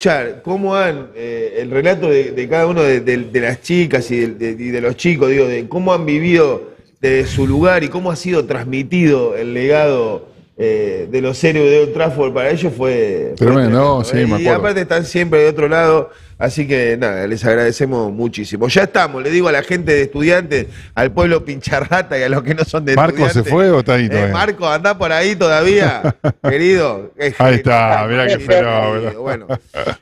escuchar cómo han, eh, el relato de, de cada uno de, de- de las chicas y de, de- y de los chicos, digo, de cómo han vivido desde su lugar y cómo ha sido transmitido el legado eh, de los héroes de Old Trafford para ellos fue Tremendo, sí, ¿eh? me Y aparte están siempre de otro lado, así que nada, les agradecemos muchísimo. Ya estamos, le digo a la gente de estudiantes, al pueblo pincharrata y a los que no son de ¿Marco se estudiantes. fue o está ahí Eh, todavía? Marco, anda por ahí todavía, querido. Ahí está, mirá qué fenómeno. Bueno,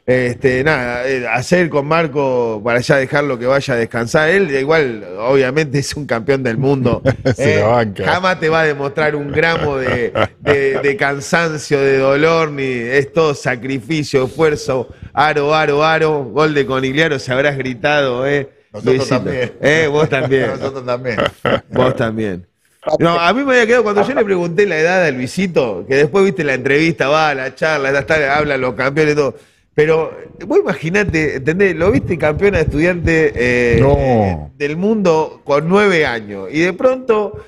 este, nada, eh, hacer con Marco para ya dejarlo que vaya a descansar. Él, igual, obviamente, es un campeón del mundo. Se la banca. Jamás te va a demostrar un gramo de, de- de cansancio, de dolor, ni es todo sacrificio, esfuerzo, aro, aro, aro. Gol de Conigliaro, se habrás gritado, ¿eh? Nosotros Luisito. también. Eh, vos también. Nosotros también. Vos también. No, a mí me había quedado cuando yo le pregunté la edad a Luisito, que después viste la entrevista, va, la charla, ya está, hablan los campeones y todo. Pero vos imaginate, ¿entendés? Lo viste campeón de estudiante eh, No. eh, del mundo con nueve años. Y de pronto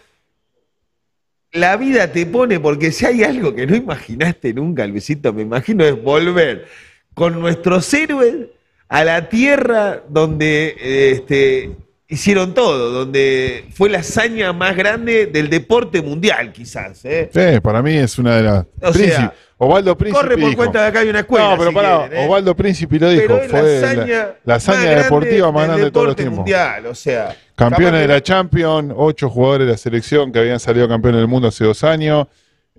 la vida te pone, porque si hay algo que no imaginaste nunca, Luisito, me imagino, es volver con nuestros héroes a la tierra donde eh, este, hicieron todo, donde fue la hazaña más grande del deporte mundial, quizás. ¿eh? Sí, para mí es una de las. O sea, Osvaldo Príncipe. Corre por dijo. cuenta de acá hay una escuela. No, pero si pará, quieren, ¿eh? Osvaldo Príncipe lo dijo. Pero es fue la hazaña, la, la hazaña más grande deportiva más grande de todos los deporte tiempos. mundial, o sea, Campeones de la Champions, ocho jugadores de la selección que habían salido campeones del mundo hace dos años.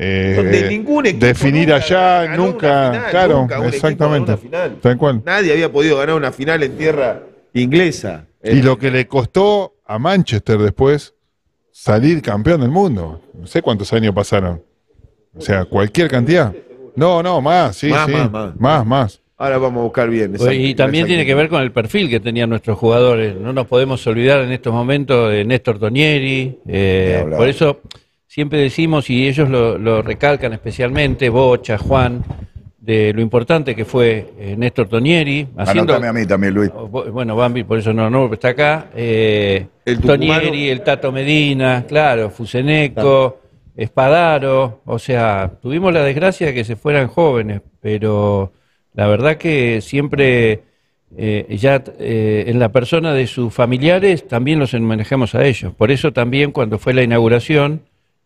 Eh, Donde ningún equipo definir nunca allá, ganó nunca, una final, claro, nunca un equipo exactamente. ganó una final. Tal cual. Nadie había podido ganar una final en tierra inglesa. Y lo que le costó a Manchester después salir campeón del mundo. No sé cuántos años pasaron. O sea, cualquier cantidad. No, no, más, sí, Más, sí. más, más. más, más. Ahora vamos a buscar bien. Pues, Y también tiene que ver con el perfil que tenían nuestros jugadores. No nos podemos olvidar en estos momentos de Néstor Tonieri. eh, por eso siempre decimos, y ellos lo, lo recalcan especialmente, Bocha, Juan, de lo importante que fue eh, Néstor Tonieri. Haciendo, Anótame a mí también, Luis. Oh, Bueno, Bambi, por eso no, no está acá. Eh, El tucumano. Tonieri, el Tato Medina, claro, Fuseneco, Espadaro. O sea, tuvimos la desgracia de que se fueran jóvenes, pero la verdad que siempre eh, ya eh, en la persona de sus familiares también los manejamos a ellos. Por eso también cuando fue la inauguración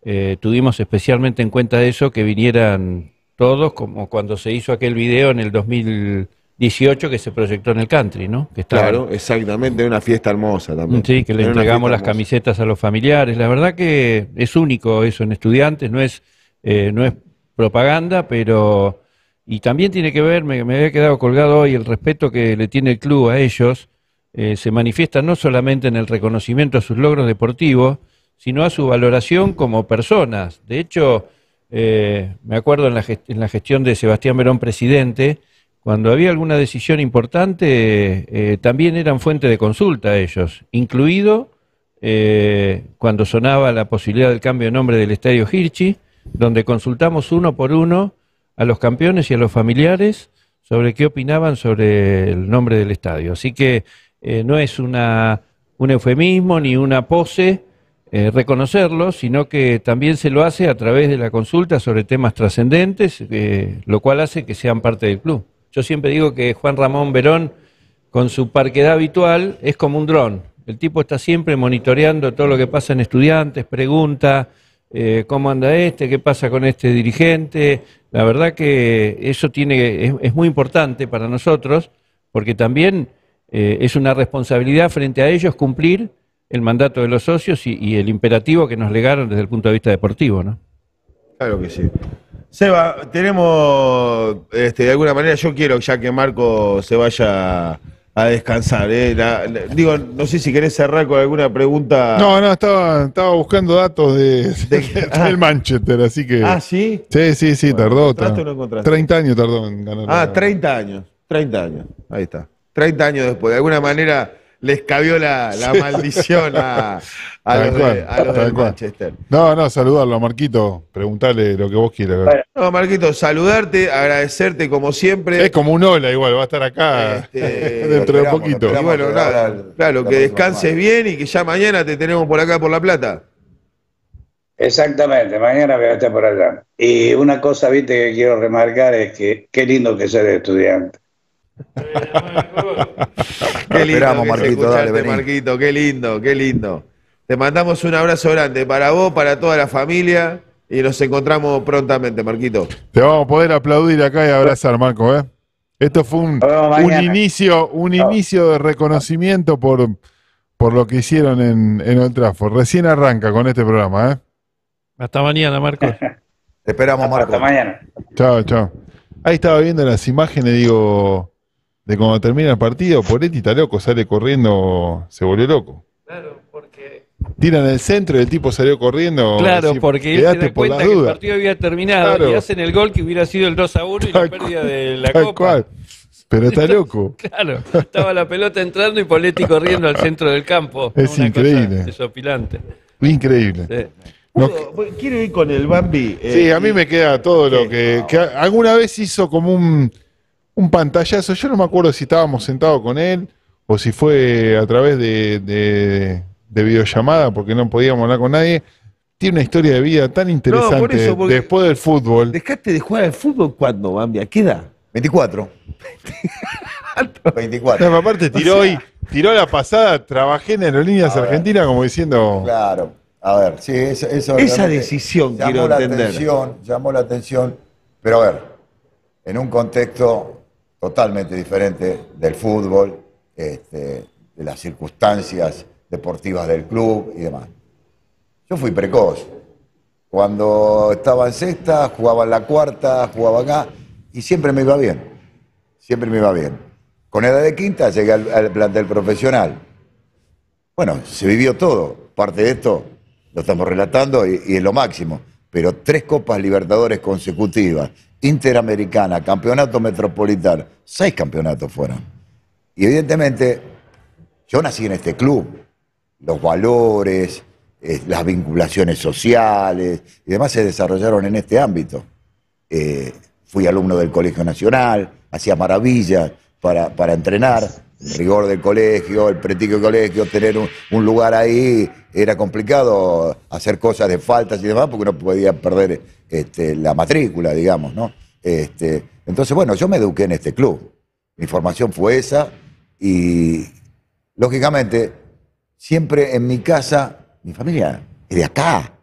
eh, tuvimos especialmente en cuenta eso, que vinieran todos, como cuando se hizo aquel video en el 2018 que se proyectó en el country, ¿no? Que Claro, exactamente, una fiesta hermosa también. Sí, que le entregamos las hermosa. camisetas a los familiares. La verdad que es único eso en estudiantes, no es, eh, no es propaganda, pero... Y también tiene que ver, me, me había quedado colgado hoy, el respeto que le tiene el club a ellos, eh, se manifiesta no solamente en el reconocimiento a sus logros deportivos, sino a su valoración como personas. De hecho, eh, me acuerdo en la, en la gestión de Sebastián Verón, presidente, cuando había alguna decisión importante, eh, también eran fuente de consulta ellos, incluido eh, cuando sonaba la posibilidad del cambio de nombre del Estadio Hirchi, donde consultamos uno por uno a los campeones y a los familiares sobre qué opinaban sobre el nombre del estadio. Así que no es una, un eufemismo ni una pose eh, reconocerlo, sino que también se lo hace a través de la consulta sobre temas trascendentes, eh, lo cual hace que sean parte del club. Yo siempre digo que Juan Ramón Verón, con su parquedad habitual, es como un dron. El tipo está siempre monitoreando todo lo que pasa en estudiantes, pregunta eh, cómo anda este, qué pasa con este dirigente. La verdad que eso tiene, es, es muy importante para nosotros, porque también eh, es una responsabilidad frente a ellos cumplir el mandato de los socios y, y el imperativo que nos legaron desde el punto de vista deportivo, ¿no? Claro que sí. Seba, tenemos, este, de alguna manera, yo quiero ya que Marco se vaya a descansar. ¿eh? La- la- digo, no sé si querés cerrar con alguna pregunta. No, no, estaba, estaba buscando datos de, De- ah. del Manchester, así que. Ah, sí. Sí, sí, sí, Bueno, tardó. ¿encontraste ta- o no encontraste? 30 años tardó en ganar. Ah, la- 30 años. 30 años. Ahí está. 30 años después. De alguna manera les cabió la, la maldición a, a los, de, a los. Manchester. No, no, saludarlo Marquito, preguntarle lo que vos quieras. Bueno. No, Marquito, saludarte, agradecerte como siempre. Es como un hola igual, va a estar acá Este, dentro de poquito. Y bueno, nada, claro, la que descanses bien y que ya mañana te tenemos por acá por La Plata. Exactamente, mañana voy a estar por allá. Y una cosa, viste, que quiero remarcar es que qué lindo que ser estudiante. Qué lindo Esperamos, Marquito, dale, vení. Marquito, qué lindo, qué lindo. Te mandamos un abrazo grande para vos, para toda la familia y nos encontramos prontamente, Marquito. Te vamos a poder aplaudir acá y abrazar, Marco, ¿eh? Esto fue un, un inicio, un inicio de reconocimiento por, por lo que hicieron en, en Old Trafford. Recién arranca con este programa, ¿eh? Hasta mañana, Marcos. Te esperamos, Marco. Hasta mañana. Chao, chao. Ahí estaba viendo las imágenes, digo, de cuando termina el partido. Poretti está loco, sale corriendo, se volvió loco. Claro, porque, Tiran el centro y el tipo salió corriendo. claro, así, porque él se da por cuenta que el partido había terminado Claro. y hacen el gol que hubiera sido el 2 a 1 y la pérdida de la Tal copa. cual. Pero está loco. Claro, estaba la pelota entrando y Poletti corriendo al centro del campo. Es Una cosa increíble. Desopilante. Increíble. Sí. No- ¿Puedo- Quiero ir con el Bambi. eh, Sí, a mí me queda todo lo que, alguna vez hizo como un, un pantallazo. Yo no me acuerdo si estábamos sentados con él o si fue a través de, de- de videollamada porque no podíamos hablar con nadie. Tiene una historia de vida tan interesante eso, porque- después del fútbol. ¿Dejaste de jugar al fútbol cuándo, Bambi? ¿A qué edad? 24. 24. No, aparte tiró y tiró la pasada, trabajé en Aerolíneas. Argentinas como diciendo, Claro. A ver, sí, eso, eso Esa decisión llamó quiero la entender. atención, llamó la atención, pero a ver, en un contexto totalmente diferente del fútbol, este, de las circunstancias deportivas del club y demás. Yo fui precoz. Cuando estaba en sexta, jugaba en la cuarta, jugaba acá y siempre me iba bien. Siempre me iba bien. Con edad de quinta llegué al, plantel profesional. Bueno, se vivió todo. Parte de esto lo estamos relatando y, y es lo máximo. Pero tres Copas Libertadores consecutivas, Interamericana, Campeonato Metropolitano, seis campeonatos fueron. Y evidentemente, yo nací en este club. Los valores, eh, las vinculaciones sociales y demás se desarrollaron en este ámbito. Eh, fui alumno del Colegio Nacional, hacía maravillas para, para entrenar, rigor del colegio, el prestigio del colegio, tener un, lugar ahí, era complicado hacer cosas de faltas y demás porque no podía perder este, la matrícula, digamos, ¿no? Este, entonces, bueno, yo me eduqué en este club. Mi formación fue esa y, lógicamente, siempre en mi casa, mi familia es de acá.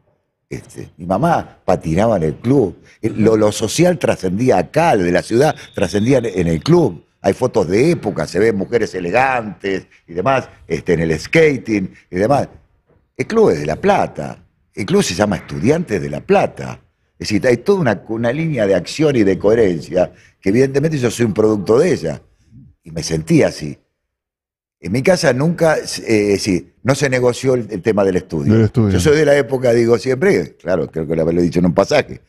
Este, mi mamá patinaba en el club. Lo, lo social trascendía acá, lo de la ciudad trascendía en- en el club. Hay fotos de época, se ven mujeres elegantes y demás, este, en el skating y demás. El club es de La Plata. El club se llama Estudiantes de La Plata. Es decir, hay toda una, una línea de acción y de coherencia que evidentemente yo soy un producto de ella. Y me sentí así. En mi casa nunca, eh, sí, no se negoció el, el tema del estudio. Del estudio. Yo soy de la época, digo siempre, claro, creo que lo haberlo dicho en un pasaje,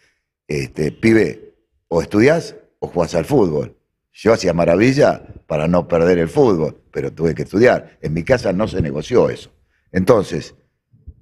este, pibe, o estudiás o jugás al fútbol. Yo hacía maravilla para no perder el fútbol, pero tuve que estudiar. En mi casa no se negoció eso. Entonces,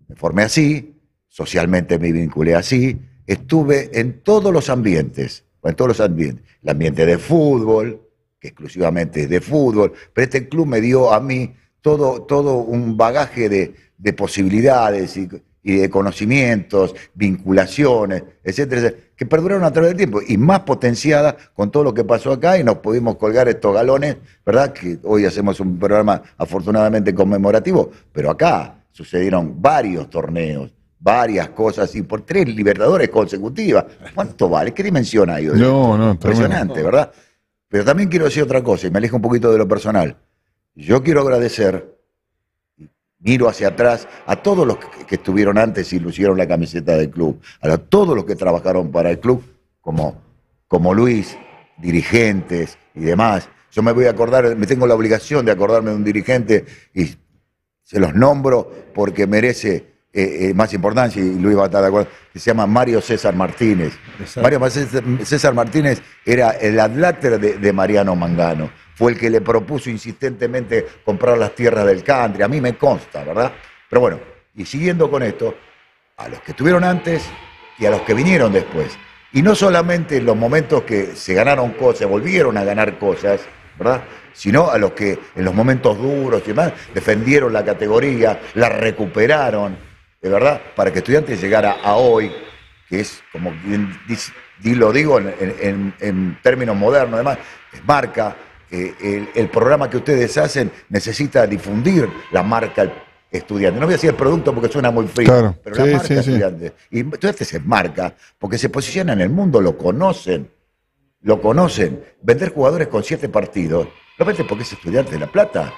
me formé así, socialmente me vinculé así, estuve en todos los ambientes, en todos los ambientes. El ambiente de fútbol, que exclusivamente es de fútbol, pero este club me dio a mí todo, todo un bagaje de, de posibilidades y, y de conocimientos, vinculaciones, etcétera, etcétera, que perduraron a través del tiempo y más potenciadas con todo lo que pasó acá y nos pudimos colgar estos galones, ¿verdad? Que hoy hacemos un programa afortunadamente conmemorativo, pero acá sucedieron varios torneos, varias cosas y por tres libertadores consecutivas. ¿Cuánto vale? ¿Qué dimensión hay hoy? No, no, Impresionante, ¿verdad? Pero también quiero decir otra cosa y me alejo un poquito de lo personal. Yo quiero agradecer, miro hacia atrás, a todos los que, estuvieron antes y lucieron la camiseta del club, a todos los que trabajaron para el club, como, como Luis, dirigentes y demás. Yo me voy a acordar, me tengo la obligación de acordarme de un dirigente y se los nombro porque merece eh, eh, más importancia, y Luis va a estar de acuerdo, que se llama Mario César Martínez. Mario César, César Martínez era el adláter de, de Mariano Mangano, fue el que le propuso insistentemente comprar las tierras del country, a mí me consta, ¿verdad? Pero bueno, y siguiendo con esto, a los que estuvieron antes y a los que vinieron después. Y no solamente en los momentos que se ganaron cosas, volvieron a ganar cosas, ¿verdad? Sino a los que en los momentos duros y demás defendieron la categoría, la recuperaron, de verdad, para que estudiantes llegara a hoy, que es como bien lo digo en- en términos modernos, además, es marca, eh, el, el programa que ustedes hacen necesita difundir la marca estudiante. No voy a decir el producto porque suena muy frío, Claro, pero sí, la marca sí, sí. estudiante. Y entonces se marca porque se posiciona en el mundo, lo conocen, lo conocen. Vender jugadores con siete partidos, lo vende porque es estudiante de La Plata.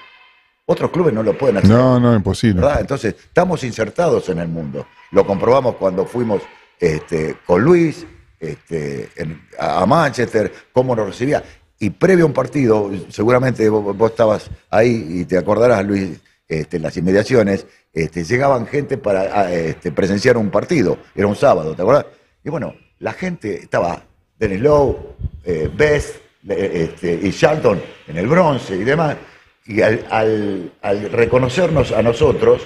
Otros clubes no lo pueden hacer. No, no, imposible. ¿verdad? Entonces, estamos insertados en el mundo. Lo comprobamos cuando fuimos este, con Luis este, en- a Manchester, cómo nos recibía. Y previo a un partido, seguramente vos, estabas ahí y te acordarás, Luis, este, en las inmediaciones, este, llegaban gente para a, este, presenciar un partido. Era un sábado, ¿te acordás? Y bueno, la gente estaba Dennis Lowe, eh, Best este, y Charlton en el bronce y demás. Y al, reconocernos a nosotros,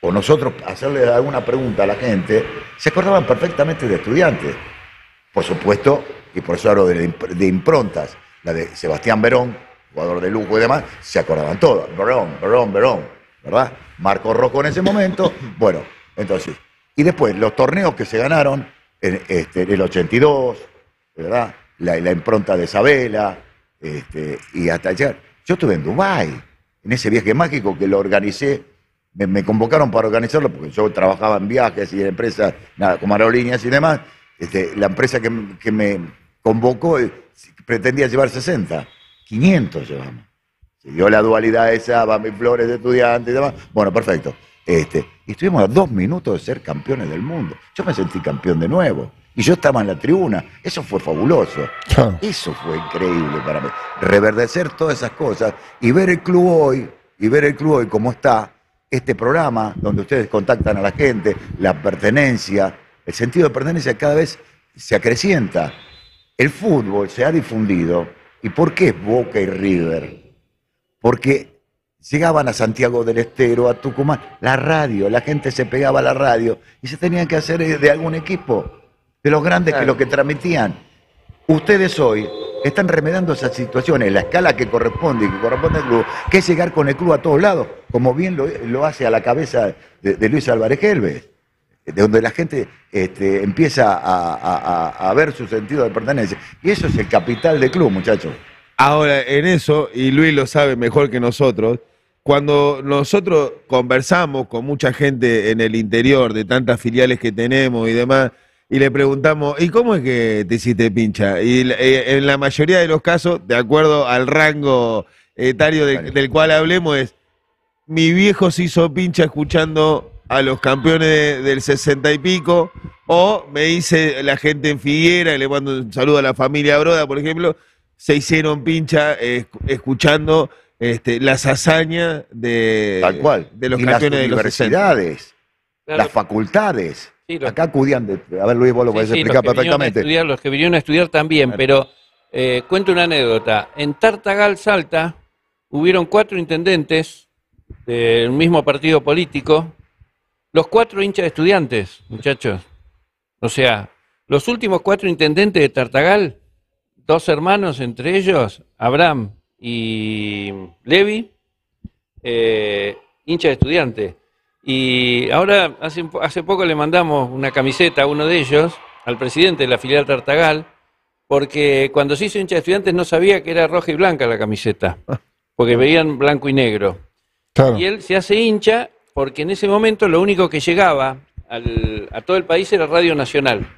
o nosotros hacerle alguna pregunta a la gente, se acordaban perfectamente de estudiantes. Por supuesto, y por eso hablo de improntas, la de Sebastián Verón, jugador de lujo y demás, se acordaban todos. Verón, Verón, Verón, ¿verdad? Marco Rocco en ese momento. Bueno, entonces. Y después, los torneos que se ganaron en este, el 82, ¿verdad? La, la impronta de Isabela, este, y hasta ayer. Yo estuve en Dubái, en ese viaje mágico que lo organicé. Me, me convocaron para organizarlo porque yo trabajaba en viajes y en empresas, nada, como aerolíneas y demás. Este, la empresa que, que me convocó eh, pretendía llevar 60, 500 llevamos. Se dio la dualidad esa, Bambi Flores de estudiante y demás. Bueno, perfecto. Este, y estuvimos a dos minutos de ser campeones del mundo. Yo me sentí campeón de nuevo. Y yo estaba en la tribuna. Eso fue fabuloso. Claro. Eso fue increíble para mí. Reverdecer todas esas cosas y ver el club hoy, y ver el club hoy cómo está, este programa donde ustedes contactan a la gente, la pertenencia, el sentido de pertenencia cada vez se acrecienta. El fútbol se ha difundido. ¿Y por qué Boca y River? Porque llegaban a Santiago del Estero, a Tucumán, la radio, la gente se pegaba a la radio y se tenían que hacer eh, de algún equipo, de los grandes que lo que transmitían. Ustedes hoy están remediando esas situaciones, la escala que corresponde y que corresponde al club, que es llegar con el club a todos lados, como bien lo, lo hace a la cabeza de, de Luis Álvarez Helves, de donde la gente este, empieza a, a- a- a ver su sentido de pertenencia. Y eso es el capital del club, muchachos. Ahora, en eso, y Luis lo sabe mejor que nosotros, cuando nosotros conversamos con mucha gente en el interior de tantas filiales que tenemos y demás, y le preguntamos, ¿y cómo es que te hiciste pincha? Y eh, en la mayoría de los casos, de acuerdo al rango etario del, del cual hablemos, es, mi viejo se hizo pincha escuchando a los campeones de- del sesenta y pico, o me dice la gente en Figuera, y le mando un saludo a la familia Broda, por ejemplo, se hicieron pincha eh, escu- escuchando este, las hazañas de, Tal cual. de los y las campeones de los 60. universidades, Claro. las facultades. Sí, Acá acudían de. A ver, Luis, vos lo Sí, podés sí, explicar los perfectamente. estudiar, los que vinieron a estudiar también, Claro. pero eh, cuento una anécdota. En Tartagal, Salta, hubieron cuatro intendentes del mismo partido político, los cuatro hinchas de estudiantes, muchachos. O sea, los últimos cuatro intendentes de Tartagal, dos hermanos entre ellos, Abraham y Levi, eh, hincha de estudiante. Y ahora, hace, hace poco le mandamos una camiseta a uno de ellos, al presidente de la filial Tartagal, porque cuando se hizo hincha de estudiantes no sabía que era roja y blanca la camiseta, porque veían blanco y negro. Claro. Y él se hace hincha porque en ese momento lo único que llegaba al- a todo el país era Radio Nacional.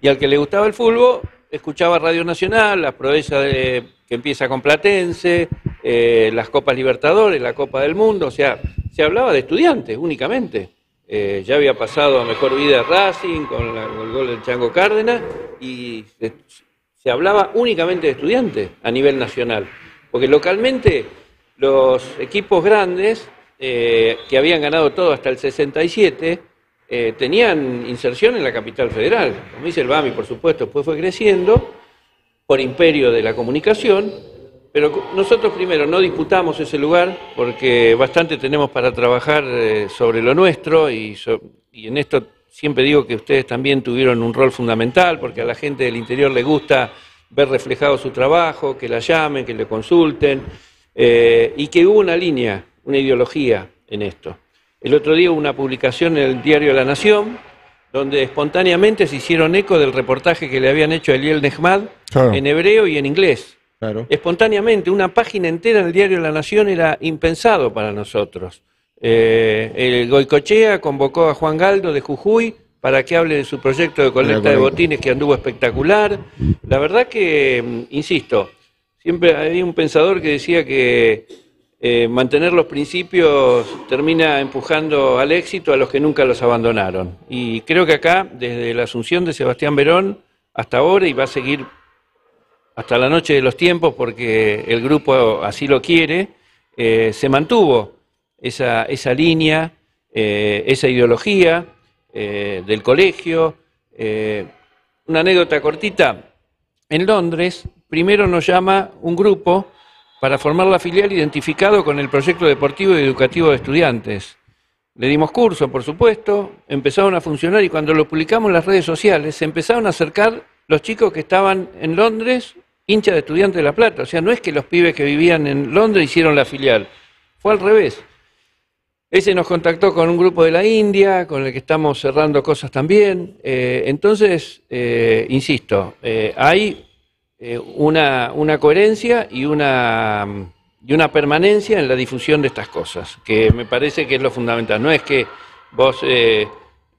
Y al que le gustaba el fútbol, escuchaba Radio Nacional, las proezas que empieza con Platense, eh, las Copas Libertadores, la Copa del Mundo, o sea, se hablaba de estudiantes únicamente. Eh, ya había pasado a mejor vida Racing con, el gol del Chango Cárdenas y se hablaba únicamente de estudiantes a nivel nacional. Porque localmente los equipos grandes eh, que habían ganado todo hasta el 67 eh, tenían inserción en la capital federal. Como dice el BAMI, por supuesto, después fue creciendo por imperio de la comunicación, pero nosotros primero no disputamos ese lugar porque bastante tenemos para trabajar eh, sobre lo nuestro y, so- en esto siempre digo que ustedes también tuvieron un rol fundamental porque a la gente del interior le gusta ver reflejado su trabajo, que la llamen, que le consulten eh, y que hubo una línea, una ideología en esto. El otro día hubo una publicación en el diario La Nación donde espontáneamente se hicieron eco del reportaje que le habían hecho a Eliel Nehmad Claro. en hebreo y en inglés. Claro. espontáneamente. Una página entera en el diario La Nación era impensado para nosotros. Eh, el Goicochea convocó a Juan Galdo de Jujuy para que hable de su proyecto de colecta de botines que anduvo espectacular. La verdad que, mm, insisto, siempre había un pensador que decía que eh, mantener los principios termina empujando al éxito a los que nunca los abandonaron. Y creo que acá, desde la asunción de Sebastián Verón hasta ahora, y va a seguir hasta la noche de los tiempos, porque el grupo así lo quiere, eh, se mantuvo esa, esa línea, eh, esa ideología del colegio. Una anécdota cortita. En Londres, primero nos llama un grupo para formar la filial identificado con el proyecto deportivo y educativo de estudiantes. Le dimos curso, por supuesto, empezaron a funcionar y cuando lo publicamos en las redes sociales se empezaron a acercar los chicos que estaban en Londres, hinchas de estudiantes de La Plata. O sea, no es que los pibes que vivían en Londres hicieron la filial, fue al revés. Ese nos contactó con un grupo de la India, con el que estamos cerrando cosas también. Eh, entonces, eh, insisto, eh, hay eh, una, coherencia y una, y una permanencia en la difusión de estas cosas, que me parece que es lo fundamental. No es que vos eh,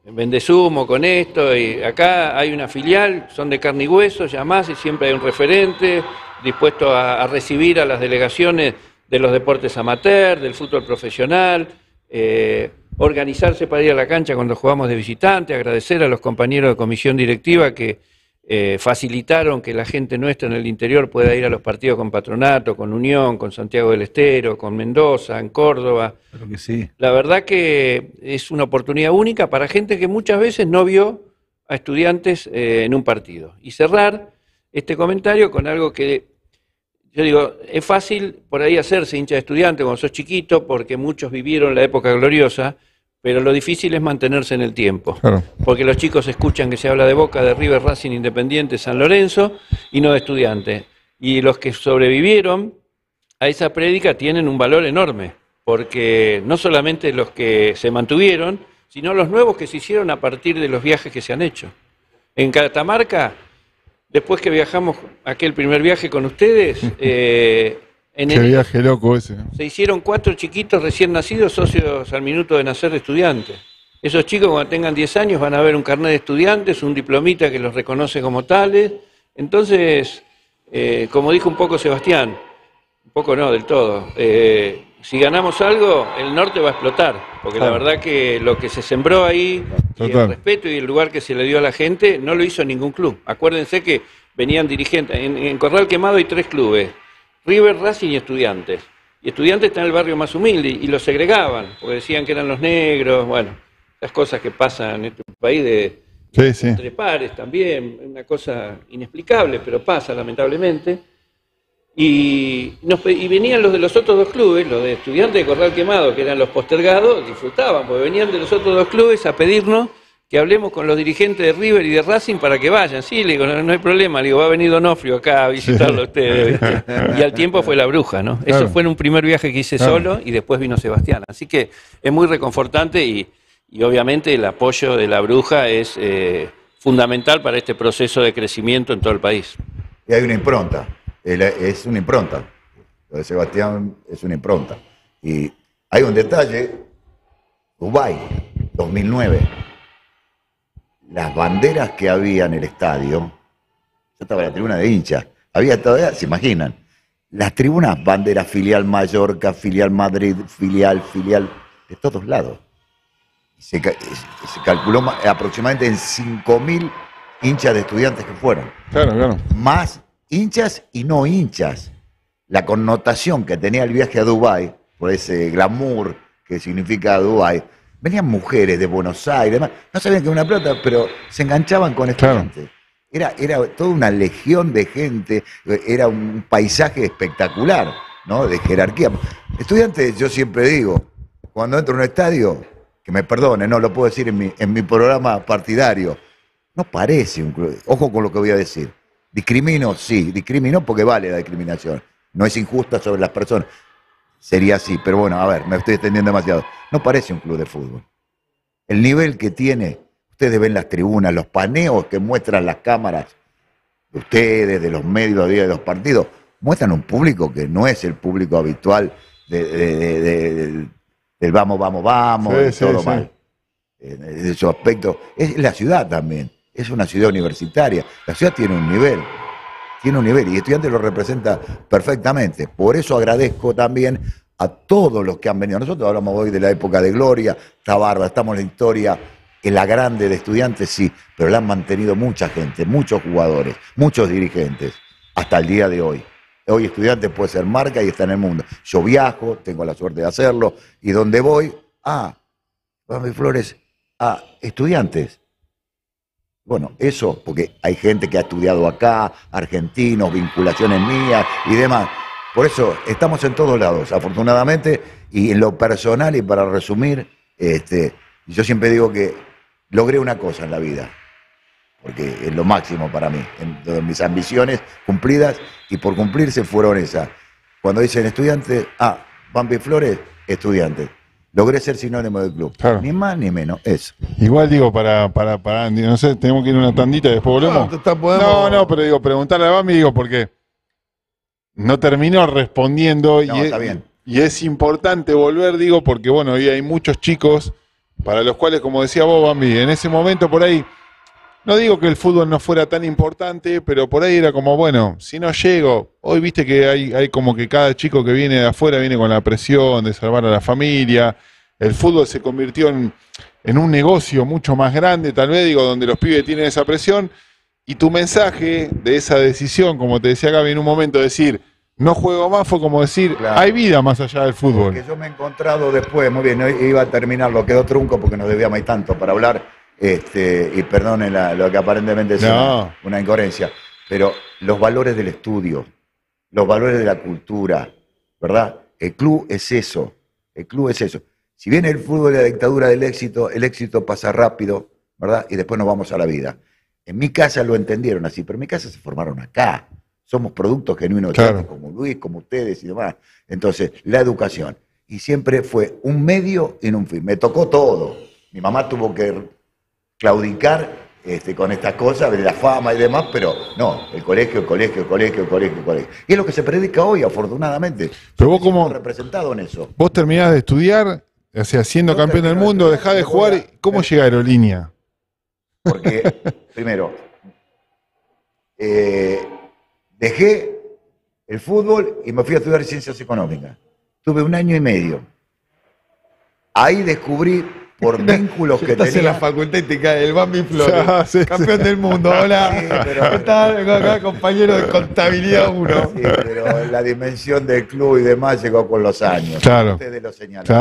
vendés humo con esto, y acá hay una filial, son de carne y hueso, llamás y siempre hay un referente dispuesto a, a recibir a las delegaciones de los deportes amateur, del fútbol profesional, eh, organizarse para ir a la cancha cuando jugamos de visitante, agradecer a los compañeros de comisión directiva que eh, facilitaron que la gente nuestra en el interior pueda ir a los partidos con Patronato, con Unión, con Santiago del Estero, con Mendoza, en Córdoba. Claro que sí. La verdad que es una oportunidad única para gente que muchas veces no vio a estudiantes eh, en un partido. Y cerrar este comentario con algo que yo digo, es fácil por ahí hacerse hincha de estudiante cuando sos chiquito, porque muchos vivieron la época gloriosa, pero lo difícil es mantenerse en el tiempo. Claro. Porque los chicos escuchan que se habla de Boca, de River, Racing, Independiente, San Lorenzo, y no de estudiante. Y los que sobrevivieron a esa prédica tienen un valor enorme, porque no solamente los que se mantuvieron, sino los nuevos que se hicieron a partir de los viajes que se han hecho. En Catamarca, después que viajamos aquel primer viaje con ustedes, eh, en Qué el- viaje loco ese. se hicieron cuatro chiquitos recién nacidos socios al minuto de nacer de estudiantes. Esos chicos cuando tengan 10 años van a ver un carnet de estudiantes, un diplomita que los reconoce como tales. Entonces, eh, como dijo un poco Sebastián, un poco no, del todo, eh, si ganamos algo, el norte va a explotar, porque la verdad que lo que se sembró ahí, y el respeto y el lugar que se le dio a la gente, no lo hizo ningún club. Acuérdense que venían dirigentes, en, en Corral Quemado hay tres clubes, River, Racing y Estudiantes. Y Estudiantes está en el barrio más humilde y, los segregaban, porque decían que eran los negros, bueno, las cosas que pasan en este país de, Sí, sí. entre pares también, una cosa inexplicable, pero pasa lamentablemente. Y, nos y venían los de los otros dos clubes, los de estudiantes de Corral Quemado, que eran los postergados, disfrutaban, porque venían de los otros dos clubes a pedirnos que hablemos con los dirigentes de River y de Racing para que vayan. Sí, le digo, no, no hay problema, le digo, va a venir Donofrio acá a visitarlo a ustedes. ¿viste? Y al tiempo fue la bruja, ¿no? Eso fue en un primer viaje que hice Claro. solo y después vino Sebastián. Así que es muy reconfortante y, y obviamente el apoyo de la bruja es eh, fundamental para este proceso de crecimiento en todo el país. Y hay una impronta, es una impronta. Lo de Sebastián es una impronta. Y hay un detalle, Dubái, 2009. Las banderas que había en el estadio, yo estaba en la tribuna de hinchas, había todavía, se imaginan, las tribunas, banderas filial Mallorca, filial Madrid, filial, filial, de todos lados. Se, se calculó ma- aproximadamente en 5.000 hinchas de estudiantes que fueron Claro, claro. más hinchas y no hinchas. La connotación que tenía el viaje a Dubái, por ese glamour que significa Dubái, venían mujeres de Buenos Aires, demás, no sabían que era una plata, pero se enganchaban con Claro. estudiantes. Era, era toda una legión de gente, era un paisaje espectacular, ¿no? De jerarquía. Estudiantes, yo siempre digo, cuando entro a un estadio, que me perdone, no lo puedo decir en mi, en mi programa partidario, no parece un club. Ojo con lo que voy a decir. Discrimino, sí, discrimino porque vale la discriminación. No es injusta sobre las personas. Sería así, pero bueno, a ver, me estoy extendiendo demasiado. No parece un club de fútbol. El nivel que tiene, ustedes ven las tribunas, los paneos que muestran las cámaras de ustedes, de los medios de los partidos, muestran un público que no es el público habitual de- de- de- de- del, vamos, vamos, vamos, Sí, y sí, todo sí. mal. En esos aspectos. Es la ciudad también, es una ciudad universitaria. La ciudad tiene un nivel, tiene un nivel y estudiante lo representa perfectamente. Por eso agradezco también a todos los que han venido. Nosotros hablamos hoy de la época de gloria, está bárbara, estamos en la historia, en la grande de estudiantes, sí, pero la han mantenido mucha gente, muchos jugadores, muchos dirigentes, hasta el día de hoy. Hoy estudiantes puede ser marca y está en el mundo. Yo viajo, tengo la suerte de hacerlo, y donde voy, ah, Bambi Flores, ah, estudiantes. Bueno, eso, porque hay gente que ha estudiado acá, argentinos, vinculaciones mías y demás. Por eso estamos en todos lados, afortunadamente, y en lo personal y para resumir, este, yo siempre digo que logré una cosa en la vida, porque es lo máximo para mí, en, en mis ambiciones cumplidas y por cumplirse fueron esas. Cuando dicen estudiante, ah, Bambi Flores, estudiante. Logré ser sinónimo del club. Claro. Ni más ni menos, eso. Igual digo, para, para, para, no sé, tenemos que ir a una tandita y después volvemos. No, podemos- No, no, pero digo, preguntarle a Bami, digo, porque no terminó respondiendo No, y, está es, bien. y es importante volver, digo, porque bueno, hoy hay muchos chicos para los cuales, como decía vos, Bambi, en ese momento por ahí, no digo que el fútbol no fuera tan importante, pero por ahí era como, bueno, si no llego, hoy viste que hay, hay como que cada chico que viene de afuera viene con la presión de salvar a la familia, el fútbol se convirtió en, en un negocio mucho más grande, tal vez, digo, donde los pibes tienen esa presión, y tu mensaje de esa decisión, como te decía Gaby en un momento, decir, no juego más, fue como decir, Claro. hay vida más allá del fútbol. Que yo me he encontrado después, muy bien, iba a terminarlo, quedó trunco porque nos debíamos hay tanto para hablar, este, y perdonen la- lo que aparentemente es No. una, una incoherencia, pero los valores del estudio, los valores de la cultura, ¿verdad? El club es eso, el club es eso. Si bien el fútbol es la dictadura del éxito, el éxito pasa rápido, ¿verdad? Y después nos vamos a la vida. En mi casa lo entendieron así, pero en mi casa se formaron acá. Somos productos genuinos, Claro. como Luis, como ustedes y demás. Entonces, la educación. Y siempre fue un medio en un fin. Me tocó todo. Mi mamá tuvo que claudicar este, con estas cosas, de la fama y demás, pero no, el colegio, el colegio, el colegio, el colegio, el colegio. Y es lo que se predica hoy, afortunadamente. Pero vos como- representado en eso. Vos terminás de estudiar, o sea, siendo campeón del mundo, dejás de jugar, a- ¿cómo me- llega Aerolínea? Porque, primero, eh, dejé el fútbol y me fui a estudiar ciencias económicas. Tuve un año y medio. Ahí descubrí, por vínculos que Estás en tenía... la facultad y te cae el Bambi Flores, Ah, sí, campeón sí. del mundo. Hola, Sí, pero- ¿qué tal? Vengo acá, compañero de contabilidad 1. Sí, pero la dimensión del club y demás llegó con los años. Claro. Ustedes lo señalan. Claro.